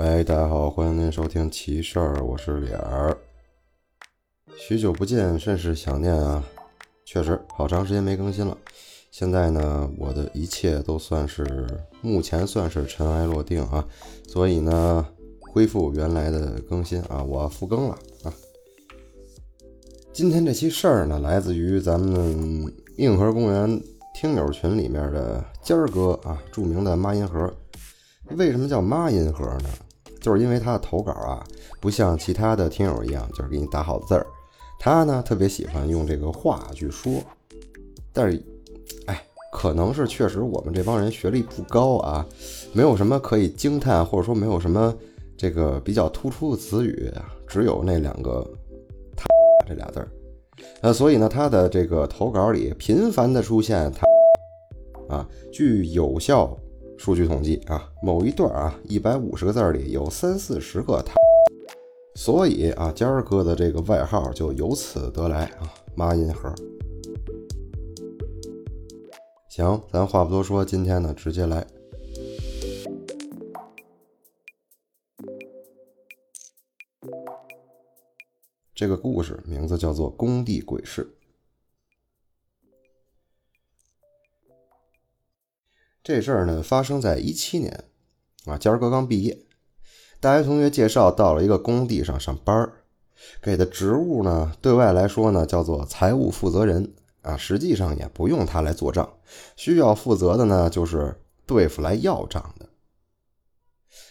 哎，大家好，欢迎您收听奇事儿，我是脸儿。许久不见，甚是想念啊！确实，好长时间没更新了。现在呢，我的一切都算是目前算是尘埃落定啊，所以呢，恢复原来的更新啊，我复更了啊。今天这期事儿呢，来自于咱们硬核公园听友群里面的尖儿哥啊，著名的妈音盒。为什么叫妈音盒呢？就是因为他的投稿啊，不像其他的听友一样，就是给你打好字儿，他呢特别喜欢用这个话去说。但是，哎，可能是确实我们这帮人学历不高啊，没有什么可以惊叹，或者说没有什么这个比较突出的词语，只有那两个“他”这俩字儿。呃，所以呢，他的这个投稿里频繁的出现他啊，据有效。数据统计啊，某一段啊，一百五十个字里有三四十个他，所以啊，尖儿哥的这个外号就由此得来啊，妈音盒。行，咱话不多说，今天呢，直接来。这个故事名字叫做《工地鬼事》。这事儿呢，发生在一七年，啊，尖儿哥刚毕业，大学同学介绍到了一个工地上上班儿，给的职务呢，对外来说呢叫做财务负责人，啊，实际上也不用他来做账，需要负责的呢就是对付来要账的。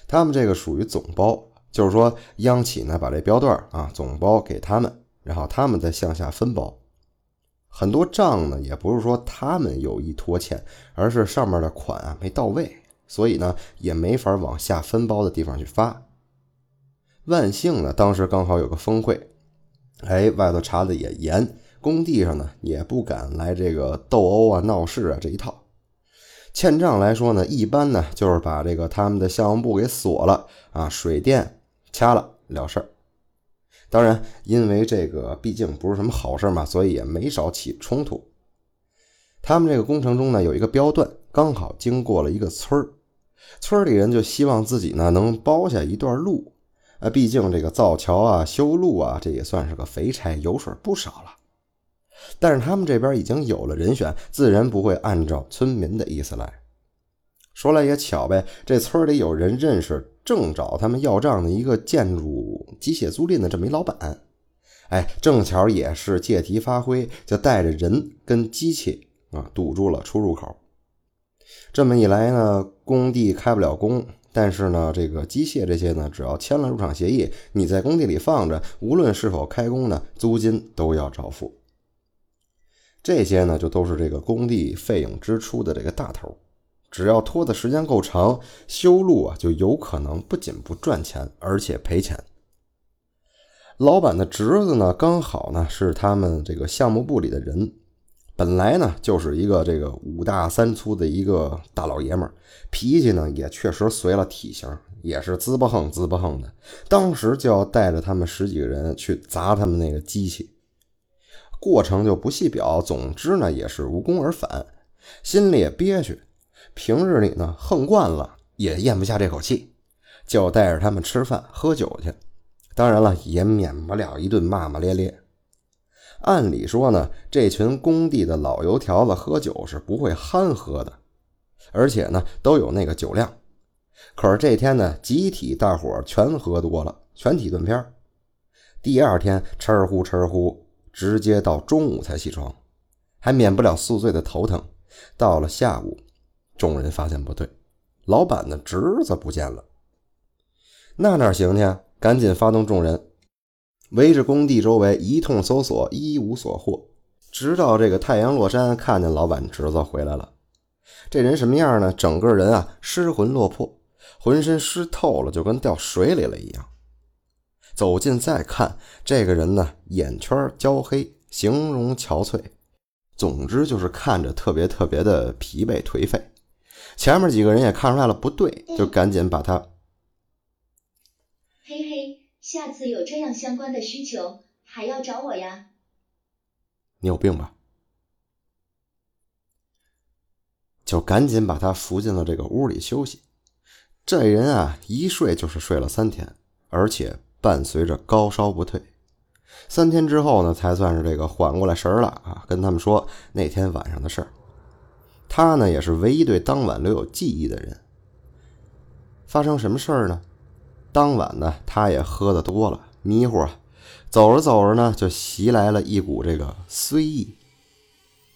他们这个属于总包，就是说央企呢把这标段啊总包给他们，然后他们再向下分包。很多账呢，也不是说他们有意拖欠，而是上面的款啊没到位，所以呢也没法往下分包的地方去发。万幸呢，当时刚好有个峰会，哎，外头查的也严，工地上呢也不敢来这个斗殴啊、闹事啊这一套。欠账来说呢，一般呢就是把这个他们的项目部给锁了啊，水电掐了了事儿。当然，因为这个毕竟不是什么好事嘛，所以也没少起冲突。他们这个工程中呢，有一个标段刚好经过了一个村儿，村里人就希望自己呢能包下一段路。啊，毕竟这个造桥啊、修路啊，这也算是个肥差，油水不少了。但是他们这边已经有了人选，自然不会按照村民的意思来。说来也巧呗，这村里有人认识正找他们要账的一个建筑机械租赁的这么一老板，哎，正巧也是借题发挥，就带着人跟机器啊堵住了出入口。这么一来呢，工地开不了工，但是呢，这个机械这些呢，只要签了入场协议，你在工地里放着，无论是否开工呢，租金都要照付。这些呢，就都是这个工地费用支出的这个大头。只要拖的时间够长，修路啊就有可能不仅不赚钱，而且赔钱。老板的侄子呢，刚好呢是他们这个项目部里的人，本来呢就是一个这个五大三粗的一个大老爷们儿，脾气呢也确实随了体型，也是滋不横滋不横的。当时就要带着他们十几个人去砸他们那个机器，过程就不细表，总之呢也是无功而返，心里也憋屈。平日里呢，横惯了也咽不下这口气，就带着他们吃饭喝酒去。当然了，也免不了一顿骂骂咧咧。按理说呢，这群工地的老油条子喝酒是不会憨喝的，而且呢都有那个酒量。可是这天呢，集体大伙全喝多了，全体断片第二天吃呼吃呼，直接到中午才起床，还免不了宿醉的头疼。到了下午。众人发现不对，老板的侄子不见了。那哪行去？赶紧发动众人，围着工地周围一通搜索，一无所获。直到这个太阳落山，看见老板侄子回来了。这人什么样呢？整个人啊失魂落魄，浑身湿透了，就跟掉水里了一样。走近再看，这个人呢眼圈焦黑，形容憔悴，总之就是看着特别特别的疲惫颓废。前面几个人也看出来了不对，就赶紧把他。嘿嘿，下次有这样相关的需求，还要找我呀。你有病吧？就赶紧把他扶进了这个屋里休息。这人啊，一睡就是睡了三天，而且伴随着高烧不退。三天之后呢，才算是这个缓过来神儿了啊！跟他们说那天晚上的事儿。他呢，也是唯一对当晚留有记忆的人。发生什么事儿呢？当晚呢，他也喝的多了，迷糊，走着走着呢，就袭来了一股这个衰意。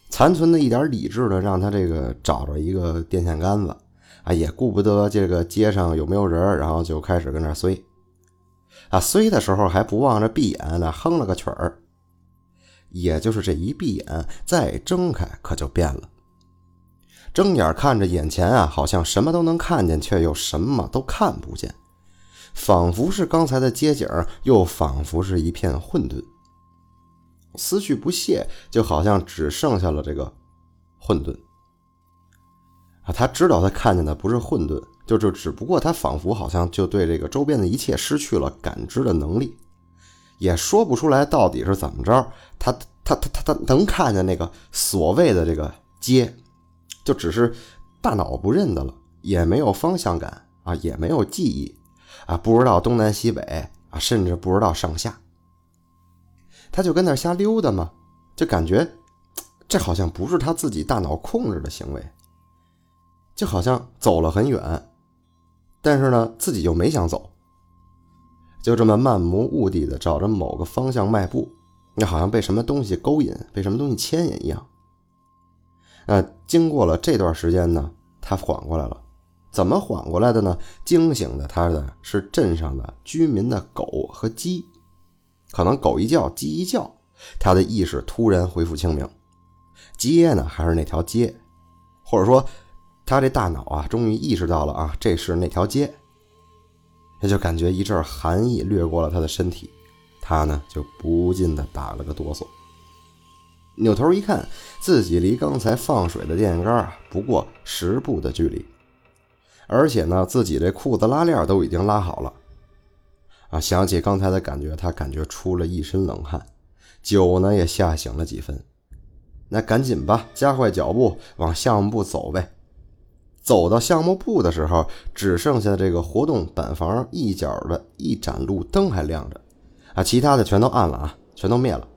残存的一点理智呢，让他这个找着一个电线杆子啊，也顾不得这个街上有没有人，然后就开始跟那衰。啊，衰的时候还不忘着闭眼呢，哼了个曲儿。也就是这一闭眼，再睁开，可就变了。睁眼看着眼前啊，好像什么都能看见，却又什么都看不见，仿佛是刚才的街景，又仿佛是一片混沌。思绪不懈，就好像只剩下了这个混沌。啊，他知道他看见的不是混沌。就就只不过他仿佛好像就对这个周边的一切失去了感知的能力，也说不出来到底是怎么着。他他他他他能看见那个所谓的这个街，就只是大脑不认得了，也没有方向感啊，也没有记忆啊，不知道东南西北啊，甚至不知道上下。他就跟那瞎溜达嘛，就感觉这好像不是他自己大脑控制的行为，就好像走了很远。但是呢，自己又没想走，就这么漫无目的的找着某个方向迈步，那好像被什么东西勾引，被什么东西牵引一样。呃，经过了这段时间呢，他缓过来了。怎么缓过来的呢？惊醒的他的是镇上的居民的狗和鸡，可能狗一叫，鸡一叫，他的意识突然恢复清明。街呢，还是那条街，或者说。他这大脑啊，终于意识到了啊，这是那条街。他就感觉一阵寒意掠过了他的身体，他呢就不禁的打了个哆嗦。扭头一看，自己离刚才放水的电线杆啊不过十步的距离，而且呢，自己这裤子拉链都已经拉好了。啊，想起刚才的感觉，他感觉出了一身冷汗，酒呢也吓醒了几分。那赶紧吧，加快脚步往项目部走呗。走到项目部的时候，只剩下这个活动板房一角的一盏路灯还亮着，啊，其他的全都暗了啊，全都灭了。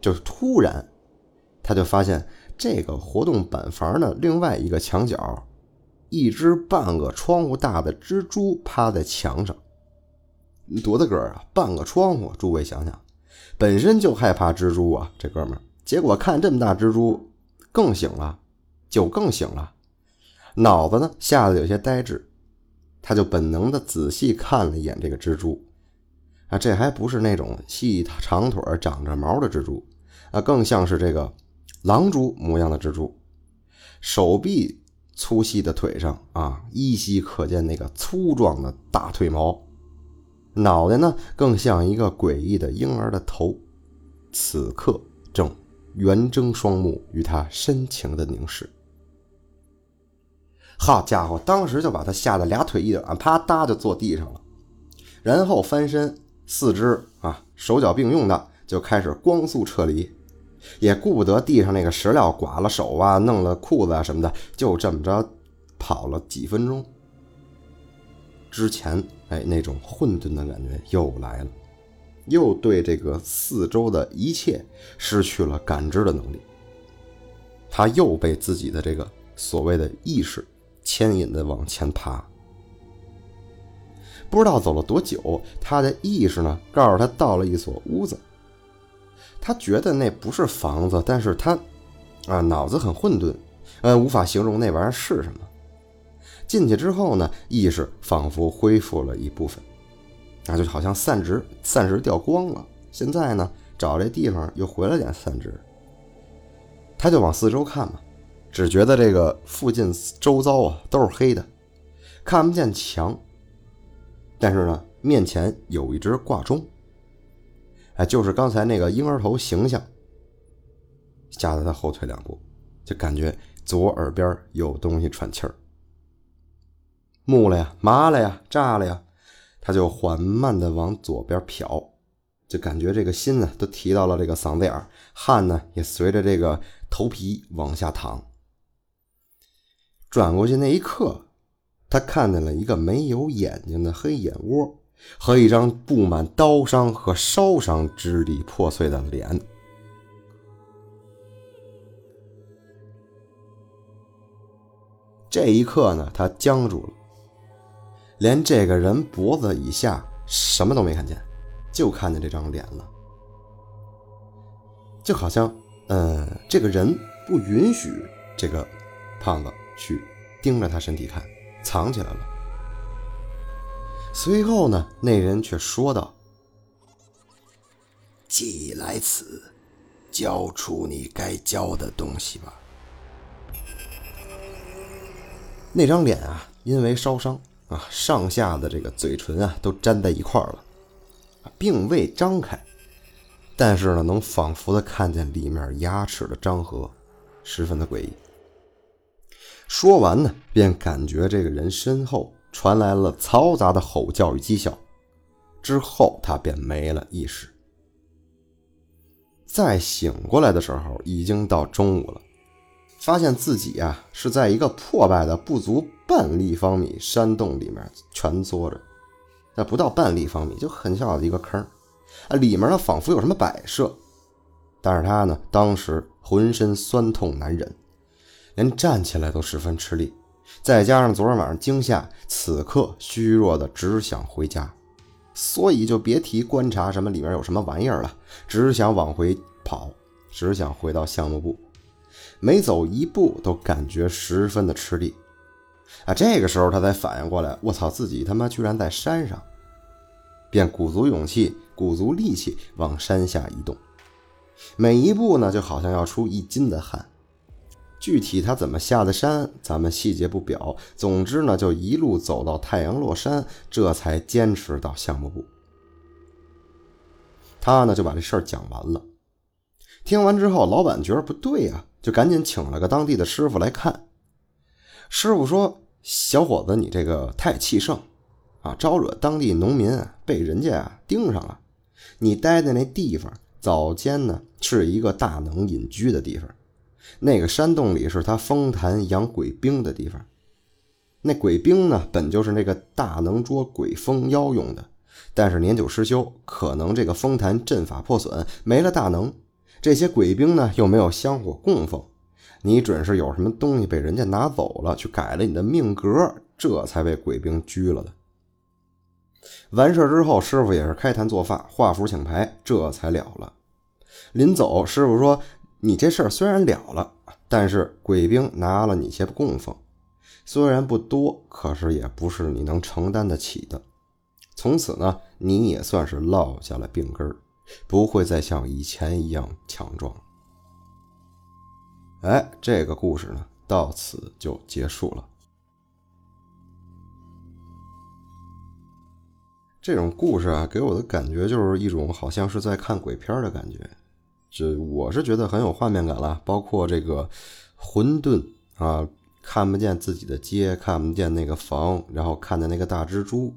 就是突然，他就发现这个活动板房的另外一个墙角，一只半个窗户大的蜘蛛趴在墙上。多大个儿啊？半个窗户，诸位想想，本身就害怕蜘蛛啊，这哥们儿，结果看这么大蜘蛛，更醒了，就更醒了。脑子呢吓得有些呆滞，他就本能的仔细看了一眼这个蜘蛛，啊，这还不是那种细长腿长着毛的蜘蛛，啊，更像是这个狼蛛模样的蜘蛛，手臂粗细的腿上啊，依稀可见那个粗壮的大腿毛，脑袋呢更像一个诡异的婴儿的头，此刻正圆睁双目与他深情的凝视。好家伙，当时就把他吓得俩腿一软，啪嗒就坐地上了，然后翻身，四肢啊手脚并用的就开始光速撤离，也顾不得地上那个石料刮了手啊，弄了裤子啊什么的，就这么着跑了几分钟。之前哎那种混沌的感觉又来了，又对这个四周的一切失去了感知的能力，他又被自己的这个所谓的意识。牵引的往前爬，不知道走了多久，他的意识呢告诉他到了一所屋子。他觉得那不是房子，但是他啊脑子很混沌，呃无法形容那玩意儿是什么。进去之后呢，意识仿佛恢复了一部分，那就好像散值散值掉光了。现在呢，找这地方又回来点散值，他就往四周看嘛。只觉得这个附近周遭啊都是黑的，看不见墙。但是呢，面前有一只挂钟，哎，就是刚才那个婴儿头形象。吓得他后退两步，就感觉左耳边有东西喘气儿。木了呀，麻了呀，炸了呀，他就缓慢的往左边瞟，就感觉这个心呢都提到了这个嗓子眼儿，汗呢也随着这个头皮往下淌。转过去那一刻，他看见了一个没有眼睛的黑眼窝和一张布满刀伤和烧伤、支离破碎的脸。这一刻呢，他僵住了，连这个人脖子以下什么都没看见，就看见这张脸了，就好像，嗯，这个人不允许这个胖子去盯着他身体看，藏起来了。随后呢，那人却说道：“既来此，交出你该交的东西吧。”那张脸啊，因为烧伤啊，上下的这个嘴唇啊都粘在一块儿了，并未张开，但是呢，能仿佛的看见里面牙齿的张合，十分的诡异。说完呢，便感觉这个人身后传来了嘈杂的吼叫与讥笑，之后他便没了意识。再醒过来的时候，已经到中午了。发现自己啊是在一个破败的不足半立方米山洞里面蜷缩着，那不到半立方米就很小的一个坑啊，里面呢仿佛有什么摆设，但是他呢当时浑身酸痛难忍，连站起来都十分吃力，再加上昨天晚上惊吓，此刻虚弱的只想回家，所以就别提观察什么里面有什么玩意儿了，只想往回跑，只想回到项目部。每走一步都感觉十分的吃力，啊，这个时候他才反应过来，我操，自己他妈居然在山上，便鼓足勇气，鼓足力气往山下移动，每一步呢就好像要出一斤的汗。具体他怎么下的山，咱们细节不表。总之呢，就一路走到太阳落山，这才坚持到项目部。他呢就把这事儿讲完了。听完之后，老板觉得不对呀。就赶紧请了个当地的师傅来看。师傅说：“小伙子，你这个太气盛，啊，招惹当地农民，被人家啊盯上了。你待的那地方，早间呢是一个大能隐居的地方，那个山洞里是他封坛养鬼兵的地方。那鬼兵呢，本就是那个大能捉鬼封妖用的，但是年久失修，可能这个封坛阵法破损，没了大能。”这些鬼兵呢，又没有香火供奉，你准是有什么东西被人家拿走了，去改了你的命格，这才被鬼兵拘了的。完事之后，师傅也是开坛作法，画符请牌，这才了了。临走，师傅说：“你这事儿虽然了了，但是鬼兵拿了你些供奉，虽然不多，可是也不是你能承担得起的。从此呢，你也算是落下了病根儿。”不会再像以前一样强壮。哎，这个故事呢，到此就结束了。这种故事啊，给我的感觉就是一种好像是在看鬼片的感觉，这我是觉得很有画面感了。包括这个混沌啊，看不见自己的街，看不见那个房，然后看见那个大蜘蛛，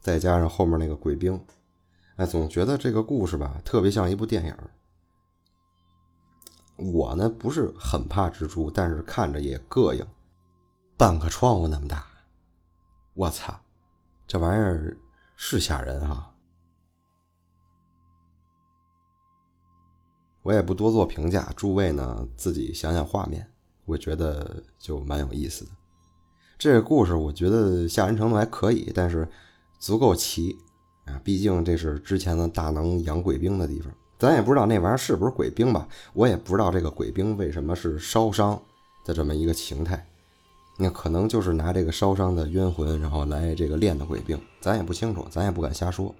再加上后面那个鬼兵。哎，总觉得这个故事吧，特别像一部电影。我呢不是很怕蜘蛛，但是看着也膈应。半个窗户那么大，我操，这玩意儿是吓人哈！我也不多做评价，诸位呢自己想想画面，我觉得就蛮有意思的。这个故事我觉得吓人程度还可以，但是足够齐。啊，毕竟这是之前的大能养鬼兵的地方，咱也不知道那玩意儿是不是鬼兵吧？我也不知道这个鬼兵为什么是烧伤的这么一个形态，那可能就是拿这个烧伤的冤魂，然后来这个练的鬼兵，咱也不清楚，咱也不敢瞎说。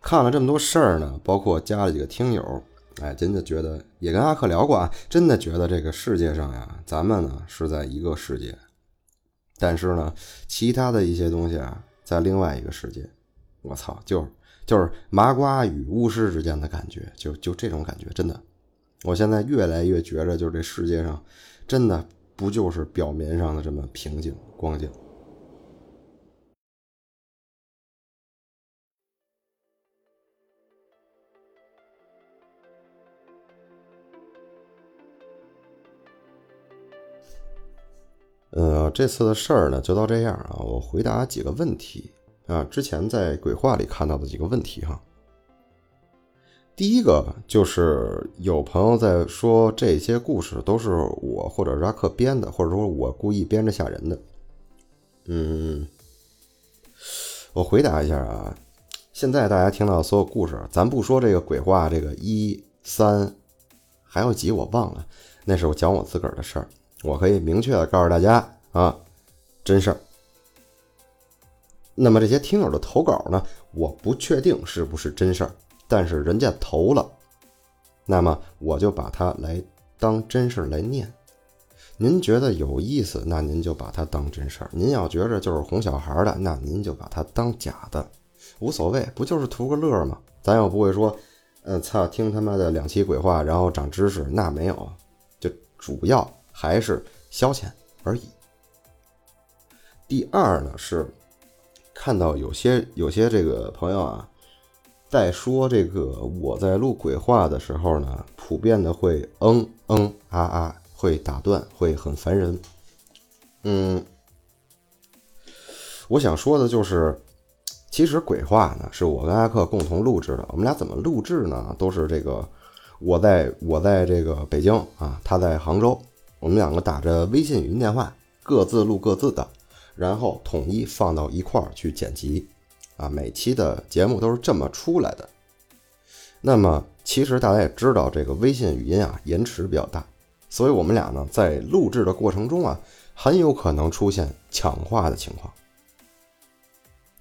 看了这么多事儿呢，包括加了几个听友，哎，真的觉得也跟阿克聊过啊，真的觉得这个世界上呀，咱们呢是在一个世界，但是呢，其他的一些东西啊，在另外一个世界。我操，就是就是麻瓜与巫师之间的感觉，就就这种感觉，真的，我现在越来越觉着，就是这世界上，真的不就是表面上的这么平静光景。这次的事儿呢，就到这样啊。我回答几个问题啊，之前在鬼话里看到的几个问题哈。第一个就是有朋友在说这些故事都是我或者拉克编的，或者说我故意编着吓人的。嗯，我回答一下啊，现在大家听到的所有故事，咱不说这个鬼话，这个一三还有几我忘了，那是我讲我自个儿的事儿，我可以明确的告诉大家啊，真事儿。那么这些听友的投稿呢，我不确定是不是真事儿。但是人家投了，那么我就把它来当真事儿来念。您觉得有意思，那您就把它当真事儿；您要觉着就是哄小孩的，那您就把它当假的，无所谓，不就是图个乐吗？咱又不会说，嗯，操，听他妈的两期鬼话，然后长知识，那没有，就主要还是消遣而已。第二呢，是看到有些有些这个朋友啊。在说这个，我在录鬼话的时候呢，普遍的会嗯嗯啊啊，会打断，会很烦人。嗯，我想说的就是，其实鬼话呢是我跟阿克共同录制的。我们俩怎么录制呢？都是这个，我在我在这个北京啊，他在杭州，我们两个打着微信语音电话，各自录各自的，然后统一放到一块儿去剪辑。啊，每期的节目都是这么出来的。那么，其实大家也知道，这个微信语音啊，延迟比较大，所以我们俩呢，在录制的过程中啊，很有可能出现抢话的情况。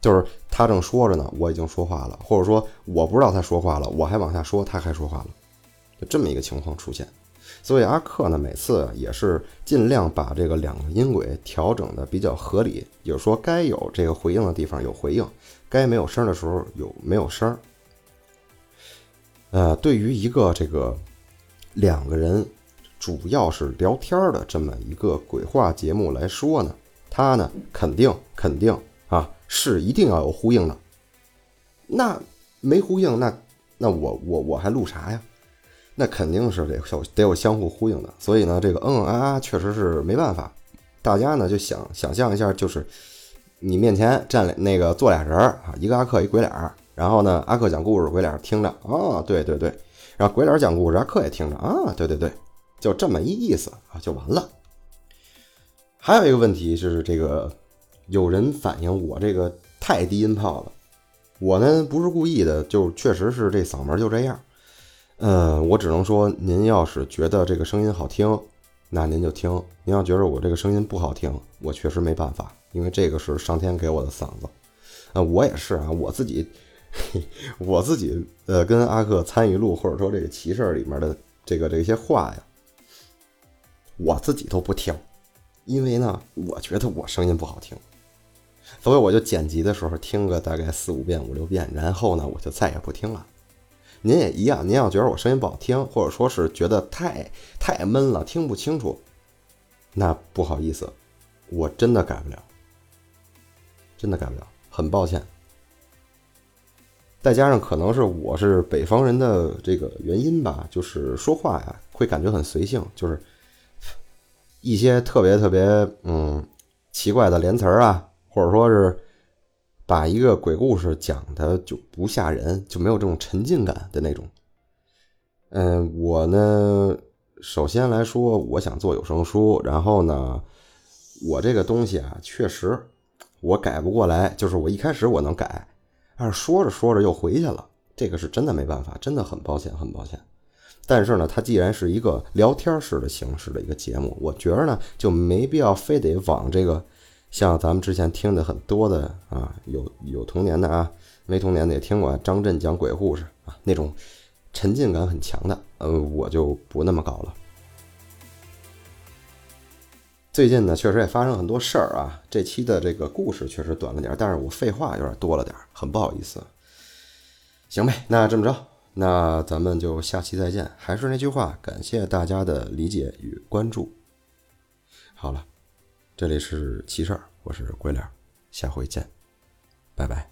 就是他正说着呢，我已经说话了，或者说我不知道他说话了，我还往下说，他还说话了，就这么一个情况出现。所以阿克呢，每次也是尽量把这个两个音轨调整的比较合理，也就是说，该有这个回应的地方有回应。该没有声的时候有没有声呃，对于一个这个两个人主要是聊天的这么一个鬼话节目来说呢，他呢肯定肯定啊是一定要有呼应的。那没呼应，那那我我我还录啥呀？那肯定是得有得有相互呼应的。所以呢，这个嗯嗯啊啊确实是没办法。大家呢就想想象一下，就是。你面前站那个坐俩人啊，一个阿克，一鬼脸儿然后呢，阿克讲故事，鬼脸听着啊，对对对，然后鬼脸讲故事，阿克也听着啊，对对对，就这么一意思啊，就完了。还有一个问题是，这个有人反映我这个太低音炮了，我呢不是故意的，就确实是这嗓门就这样。嗯，我只能说，您要是觉得这个声音好听，那您就听；您要觉得我这个声音不好听，我确实没办法。因为这个是上天给我的嗓子，啊，我也是啊，我自己，我自己，呃，跟阿克参与录或者说这个骑士里面的这个这些话呀，我自己都不听，因为呢，我觉得我声音不好听，所以我就剪辑的时候听个大概四五遍、五六遍，然后呢，我就再也不听了。您也一样，您要觉得我声音不好听，或者说是觉得太太闷了，听不清楚，那不好意思，我真的改不了。真的改不了，很抱歉。再加上可能是我是北方人的这个原因吧，就是说话呀会感觉很随性，就是一些特别特别嗯奇怪的连词儿啊，或者说是把一个鬼故事讲的就不吓人，就没有这种沉浸感的那种。嗯，我呢，首先来说，我想做有声书，然后呢，我这个东西啊，确实。我改不过来，就是我一开始我能改，但是说着说着又回去了，这个是真的没办法，真的很抱歉，很抱歉。但是呢，它既然是一个聊天式的形式的一个节目，我觉得呢就没必要非得往这个像咱们之前听的很多的啊，有有童年的啊，没童年的也听过张震讲鬼故事啊，那种沉浸感很强的，呃，我就不那么搞了。最近呢，确实也发生很多事儿啊。这期的这个故事确实短了点，但是我废话有点多了点，很不好意思。行呗，那这么着，那咱们就下期再见。还是那句话，感谢大家的理解与关注。好了，这里是奇事儿，我是鬼脸，下回见，拜拜。